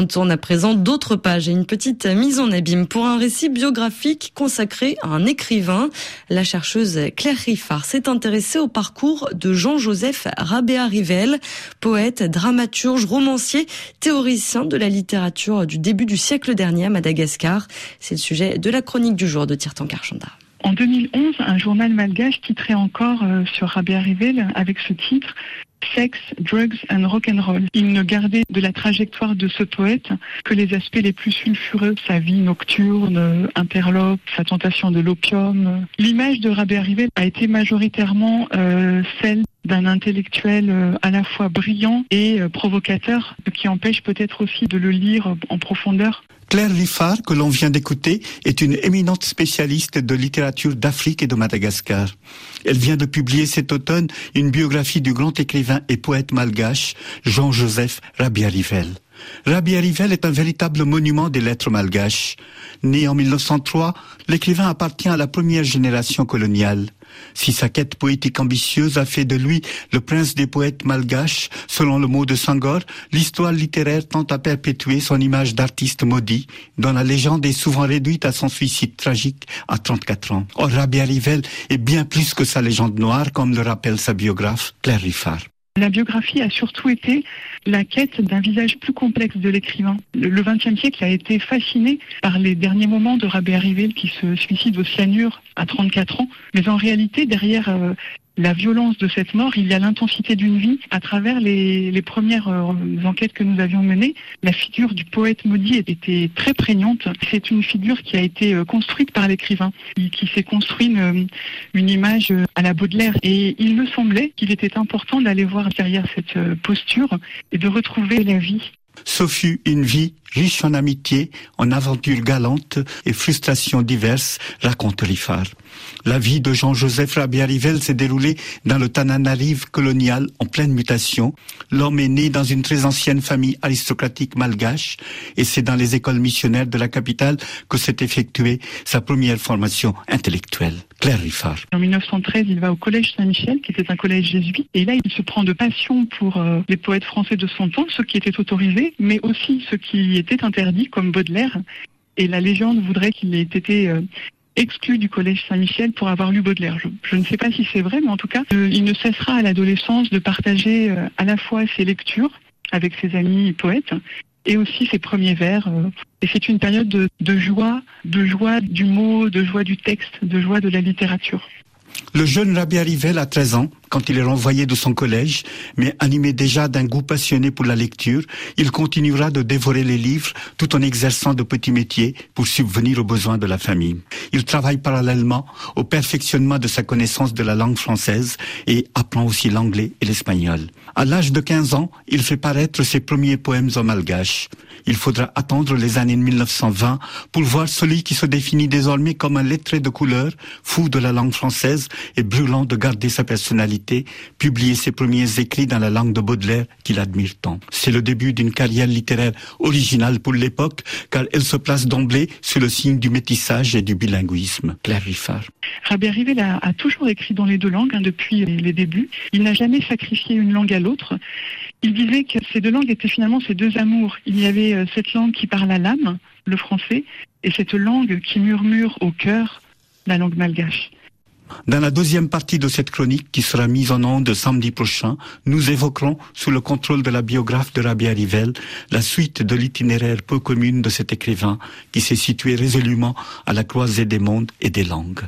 On tourne à présent d'autres pages et une petite mise en abîme pour un récit biographique consacré à un écrivain. La chercheuse Claire Riffard s'est intéressée au parcours de Jean-Joseph Rabéa-Rivel, poète, dramaturge, romancier, théoricien de la littérature du début du siècle dernier à Madagascar. C'est le sujet de la chronique du jour de Tirtan Karchanda. En 2011, un journal malgache titrait encore euh, sur Rabéa Rivel avec ce titre Sex, Drugs and Rock'n'Roll. Il ne gardait de la trajectoire de ce poète que les aspects les plus sulfureux, sa vie nocturne, interlope, sa tentation de l'opium. L'image de Rabé Rivel a été majoritairement euh, celle d'un intellectuel euh, à la fois brillant et euh, provocateur, ce qui empêche peut-être aussi de le lire en profondeur. Claire Riffard, que l'on vient d'écouter, est une éminente spécialiste de littérature d'Afrique et de Madagascar. Elle vient de publier cet automne une biographie du grand écrivain et poète malgache Jean-Joseph Rabiarivel. Rabiarivel est un véritable monument des lettres malgaches. Né en 1903, l'écrivain appartient à la première génération coloniale. Si sa quête poétique ambitieuse a fait de lui le prince des poètes malgaches, selon le mot de Sangor, l'histoire littéraire tente à perpétuer son image d'artiste maudit, dont la légende est souvent réduite à son suicide tragique à 34 ans. Or, Rabia Rivel est bien plus que sa légende noire, comme le rappelle sa biographe Claire Riffard. La biographie a surtout été la quête d'un visage plus complexe de l'écrivain. Le XXe siècle a été fasciné par les derniers moments de Rabé Rivel qui se suicide au cyanure à 34 ans. Mais en réalité, derrière euh, la violence de cette mort, il y a l'intensité d'une vie. À travers les, premières euh, enquêtes que nous avions menées, la figure du poète maudit était très prégnante. C'est une figure qui a été euh, construite par l'écrivain, qui, s'est construit une, une, image euh, à la Baudelaire. Et il me semblait qu'il était important d'aller voir derrière cette posture et de retrouver la vie. Fut une vie riche en amitié, en aventures galantes et frustrations diverses, raconte Riffard. La vie de Jean-Joseph Rabiarivel s'est déroulée dans le Tananarive colonial en pleine mutation. L'homme est né dans une très ancienne famille aristocratique malgache et c'est dans les écoles missionnaires de la capitale que s'est effectuée sa première formation intellectuelle. Claire Riffard. En 1913, il va au collège Saint-Michel, qui était un collège jésuite, et là, il se prend de passion pour euh, les poètes français de son temps, ceux qui étaient autorisés, mais aussi ceux qui étaient interdits, comme Baudelaire. Et la légende voudrait qu'il ait été euh, exclu du collège Saint-Michel pour avoir lu Baudelaire. Je, ne sais pas si c'est vrai, mais en tout cas, euh, il ne cessera à l'adolescence de partager euh, à la fois ses lectures avec ses amis poètes et aussi ses premiers vers. et c'est une période de, joie, de joie du mot, de joie du texte, de joie de la littérature. Le jeune Rabbi Rivel a 13 ans quand il est renvoyé de son collège, mais animé déjà d'un goût passionné pour la lecture, il continuera de dévorer les livres tout en exerçant de petits métiers pour subvenir aux besoins de la famille. Il travaille parallèlement au perfectionnement de sa connaissance de la langue française et apprend aussi l'anglais et l'espagnol. À l'âge de 15 ans, il fait paraître ses premiers poèmes en malgache. Il faudra attendre les années 1920 pour voir celui qui se définit désormais comme un lettré de couleur, fou de la langue française et brûlant de garder sa personnalité, publier ses premiers écrits dans la langue de Baudelaire qu'il admire tant. C'est le début d'une carrière littéraire originale pour l'époque, car elle se place d'emblée sous le signe du métissage et du bilinguisme. Claire Riffard. Rabert Rivel a, toujours écrit dans les deux langues hein, depuis les débuts. Il n'a jamais sacrifié une langue à l'autre. Il disait que ces deux langues étaient finalement ces deux amours. Il y avait euh, cette langue qui parle à l'âme, le français, et cette langue qui murmure au cœur, la langue malgache. Dans la deuxième partie de cette chronique qui sera mise en onde samedi prochain, nous évoquerons, sous le contrôle de la biographe de Rabia Rivel, la suite de l'itinéraire peu commune de cet écrivain qui s'est situé résolument à la croisée des mondes et des langues.